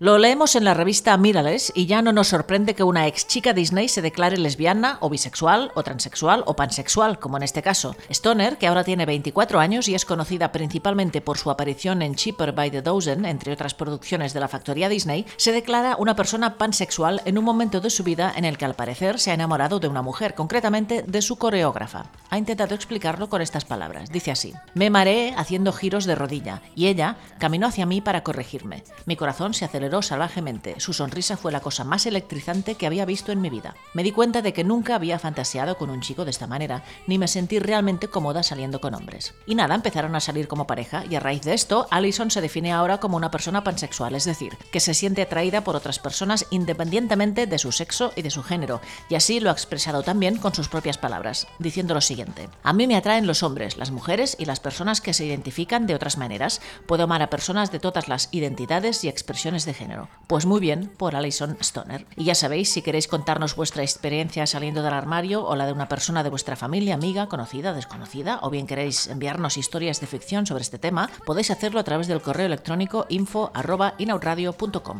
Lo leemos en la revista Mirales y ya no nos sorprende que una ex chica Disney se declare lesbiana o bisexual o transexual o pansexual, como en este caso. Stoner, que ahora tiene 24 años y es conocida principalmente por su aparición en Cheaper by the Dozen, entre otras producciones de la factoría Disney, se declara una persona pansexual en un momento de su vida en el que al parecer se ha enamorado de una mujer, concretamente de su coreógrafa. Ha intentado explicarlo con estas palabras. Dice así: Me mareé haciendo giros de rodilla y ella caminó hacia mí para corregirme. Mi corazón se aceleró salvajemente. Su sonrisa fue la cosa más electrizante que había visto en mi vida. Me di cuenta de que nunca había fantaseado con un chico de esta manera, ni me sentí realmente cómoda saliendo con hombres. Y nada, empezaron a salir como pareja, y a raíz de esto, Allison se define ahora como una persona pansexual, es decir, que se siente atraída por otras personas independientemente de su sexo y de su género, y así lo ha expresado también con sus propias palabras, diciendo lo siguiente. A mí me atraen los hombres, las mujeres y las personas que se identifican de otras maneras. Puedo amar a personas de todas las identidades y expresiones de género. Pues muy bien, por Alison Stoner. Y ya sabéis, si queréis contarnos vuestra experiencia saliendo del armario o la de una persona de vuestra familia, amiga, conocida, desconocida, o bien queréis enviarnos historias de ficción sobre este tema, podéis hacerlo a través del correo electrónico info.inaudradio.com.